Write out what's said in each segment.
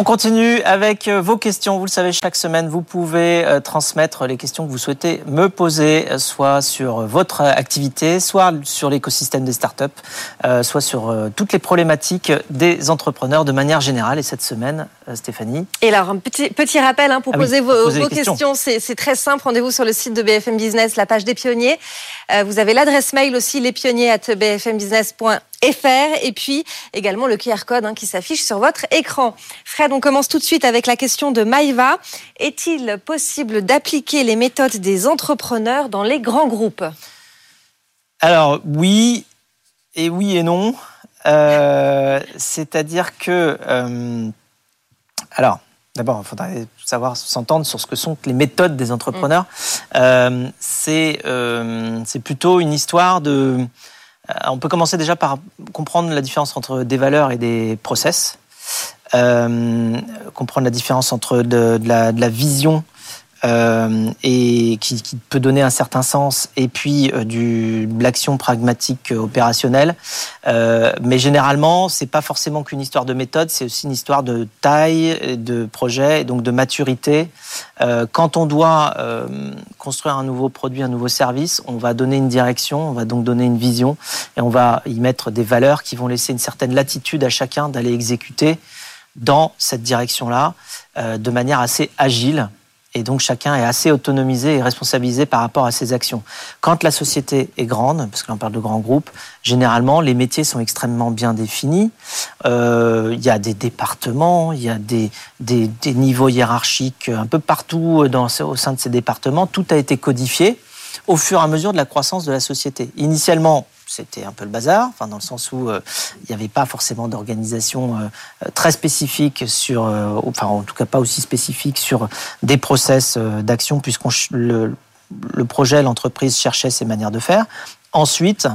On continue avec euh, vos questions. Vous le savez, chaque semaine, vous pouvez euh, transmettre les questions que vous souhaitez me poser, euh, soit sur votre activité, soit sur l'écosystème des startups, soit sur toutes les problématiques des entrepreneurs de manière générale. Et cette semaine, Stéphanie. Et alors, un petit, petit rappel hein, pour ah poser vos, vos questions. C'est très simple. Rendez-vous sur le site de BFM Business, la page des pionniers. vous avez l'adresse mail aussi, lespionniers.bfmbusiness.fr et puis également le QR code hein, qui s'affiche sur votre écran. Fred, on commence tout de suite avec la question de Maïva. Est-il possible d'appliquer les méthodes des entrepreneurs dans les grands groupes? Alors oui, et oui et non. Euh, c'est-à-dire que... Euh, alors, D'abord, il faudrait savoir s'entendre sur ce que sont les méthodes des entrepreneurs. Mm. Euh, c'est plutôt une histoire de on peut commencer déjà par comprendre la différence entre des valeurs et des process, euh, comprendre la différence entre de, la, vision euh, et qui, peut donner un certain sens, et puis euh, de l'action pragmatique opérationnelle. Euh, mais généralement, c'est pas forcément qu'une histoire de méthode, c'est aussi une histoire de taille, de projet, et donc de maturité. quand on doit construire un nouveau produit, un nouveau service, on va donner une direction, on va donc donner une vision, et on va y mettre des valeurs qui vont laisser une certaine latitude à chacun d'aller exécuter dans cette direction-là, de manière assez agile et donc chacun est assez autonomisé et responsabilisé par rapport à ses actions. Quand la société est grande, parce que l'on parle de grands groupes, généralement les métiers sont extrêmement bien définis. Euh, il y a des départements, il y a des, des, niveaux hiérarchiques un peu partout dans, au sein de ces départements. Tout a été codifié au fur et à mesure de la croissance de la société. Initialement, c'était un peu le bazar, enfin dans le sens où euh, il n'y avait pas forcément d'organisation euh, euh, très spécifique sur, enfin en tout cas pas aussi spécifique sur des process d'action, puisqu'on le, projet, l'entreprise cherchait ses manières de faire. Ensuite,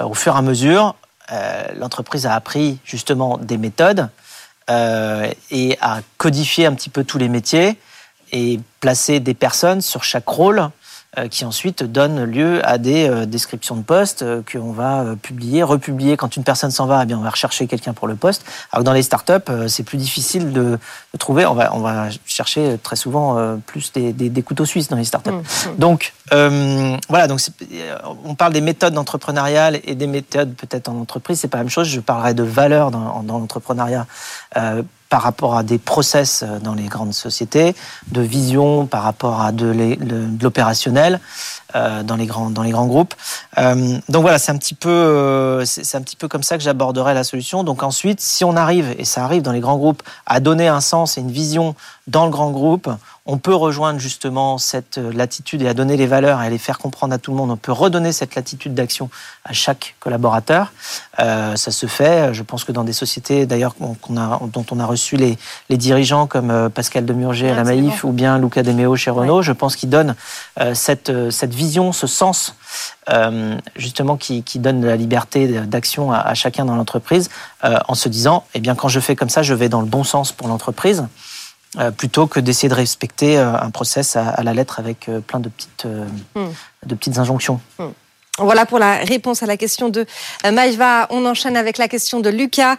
au fur et à mesure, l'entreprise a appris justement des méthodes et a codifié un petit peu tous les métiers et placé des personnes sur chaque rôle qui ensuite donne lieu à des euh, descriptions de postes euh, qu'on va publier, republier. Quand une personne s'en va, eh bien, on va rechercher quelqu'un pour le poste. Alors que dans les startups, c'est plus difficile de, trouver. On va, on va chercher très souvent plus des, des, couteaux suisses dans les startups. Mmh, mmh. Donc, voilà, donc on parle des méthodes entrepreneuriales et des méthodes peut-être en entreprise. C'est pas la même chose. Je parlerai de valeurs dans, dans l'entrepreneuriat par rapport à des process euh, dans les grandes sociétés, de vision par rapport à de l'opérationnel euh, dans les grands dans les grands groupes. Euh, donc voilà, c'est un petit peu c'est un petit peu comme ça que j'aborderai la solution. Donc ensuite, si on arrive et ça arrive dans les grands groupes à donner un sens et une vision dans le grand groupe, on peut rejoindre justement cette latitude et à donner les valeurs et à les faire comprendre à tout le monde. On peut redonner cette latitude d'action à chaque collaborateur. Euh, ça se fait. Je pense que dans des sociétés, d'ailleurs, dont on a reçu les, dirigeants comme euh, Pascal Demurger à la Maïf ou bien Luca Demeo chez Renault, je pense qu'ils donnent euh, cette, cette vision, ce sens, justement, qui, donne la liberté d'action à, chacun dans l'entreprise, en se disant, eh bien, quand je fais comme ça, je vais dans le bon sens pour l'entreprise. Euh, plutôt que d'essayer de respecter euh, un process à, la lettre avec euh, plein de petites, hmm. de petites injonctions. Hmm. Voilà pour la réponse à la question de Maïva. On enchaîne avec la question de Lucas.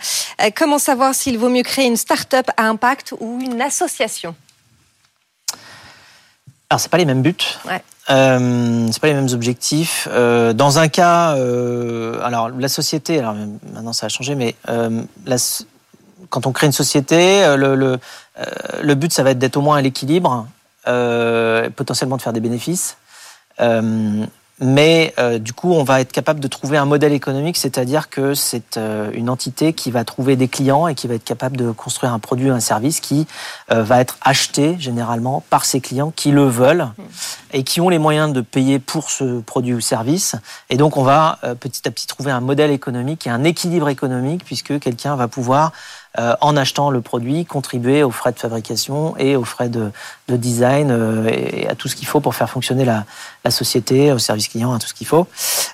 Comment savoir s'il vaut mieux créer une start-up à impact ou une association? Alors, c'est pas les mêmes buts. Ouais. Euh, c'est pas les mêmes objectifs. dans un cas, alors la société, alors maintenant ça a changé, mais la, quand on crée une société, euh, le, euh, le, but, ça va être d'être au moins à l'équilibre, euh, potentiellement de faire des bénéfices. mais du coup, on va être capable de trouver un modèle économique, c'est-à-dire que c'est une entité qui va trouver des clients et qui va être capable de construire un produit ou un service qui va être acheté généralement par ses clients qui le veulent et qui ont les moyens de payer pour ce produit ou service. Et donc, on va petit à petit trouver un modèle économique et un équilibre économique puisque quelqu'un va pouvoir en achetant le produit, contribuer aux frais de fabrication et aux frais de, design euh, et à tout ce qu'il faut pour faire fonctionner la, société, au service client, à tout ce qu'il faut.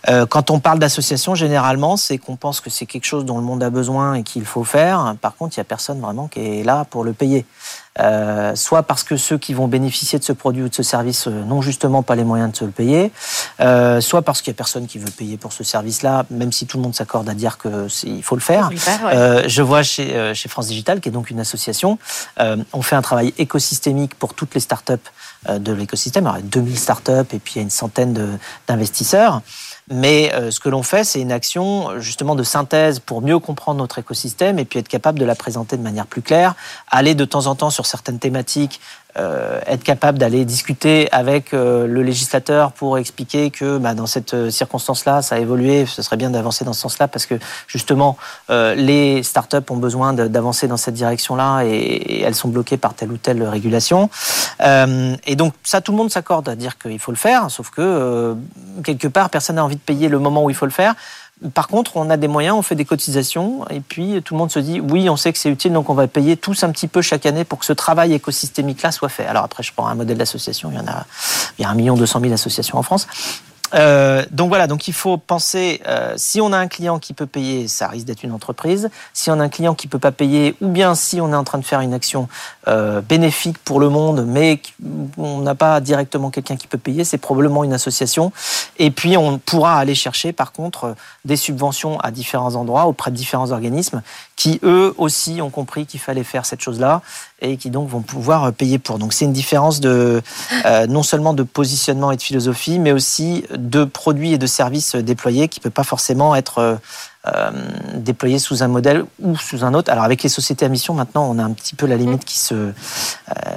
Euh, quand on parle d'association, généralement, c'est qu'on pense que c'est quelque chose dont le monde a besoin et qu'il faut faire. Par contre, il n'y a personne vraiment qui est là pour le payer. euh, soit parce que ceux qui vont bénéficier de ce produit ou de ce service euh, n'ont justement pas les moyens de se le payer, euh, soit parce qu'il y a personne qui veut payer pour ce service-là, même si tout le monde s'accorde à dire que il faut le faire. je vois chez, chez France Digital, qui est donc une association, on fait un travail écosystémique pour toutes les startups de l'écosystème. Alors, il y a 2000 startups et puis il y a une centaine d'investisseurs. Mais euh, ce que l'on fait, c'est une action justement de synthèse pour mieux comprendre notre écosystème et puis être capable de la présenter de manière plus claire, aller de temps en temps sur certaines thématiques euh, être capable d'aller discuter avec euh, le législateur pour expliquer que bah, dans cette euh, circonstance-là, ça a évolué, ce serait bien d'avancer dans ce sens-là parce que justement, les startups ont besoin d'avancer dans cette direction-là et, elles sont bloquées par telle ou telle régulation. et donc ça, tout le monde s'accorde à dire qu'il faut le faire, sauf que quelque part, personne n'a envie de payer le moment où il faut le faire. Par contre, on a des moyens, on fait des cotisations, et puis tout le monde se dit oui, on sait que c'est utile, donc on va payer tous un petit peu chaque année pour que ce travail écosystémique-là soit fait. Alors après, je prends un modèle d'association, il y en a, il y a un million deux cent mille associations en France. Euh, donc voilà, donc il faut penser, euh, si on a un client qui peut payer, ça risque d'être une entreprise. Si on a un client qui peut pas payer, ou bien si on est en train de faire une action euh, bénéfique pour le monde, mais on n'a pas directement quelqu'un qui peut payer, c'est probablement une association. Et puis on pourra aller chercher par contre des subventions à différents endroits auprès de différents organismes qui eux aussi ont compris qu'il fallait faire cette chose-là et qui donc vont pouvoir payer pour. Donc c'est une différence de non seulement de positionnement et de philosophie, mais aussi de produits et de services déployés qui ne peut pas forcément être euh, euh, déployé sous un modèle ou sous un autre. Alors avec les sociétés à mission, maintenant, on a un petit peu la limite qui se euh,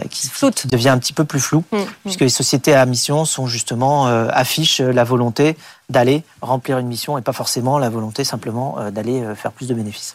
qui, devient un petit peu plus floue, mm, mm. puisque les sociétés à mission sont justement affichent la volonté d'aller remplir une mission et pas forcément la volonté simplement d'aller faire plus de bénéfices.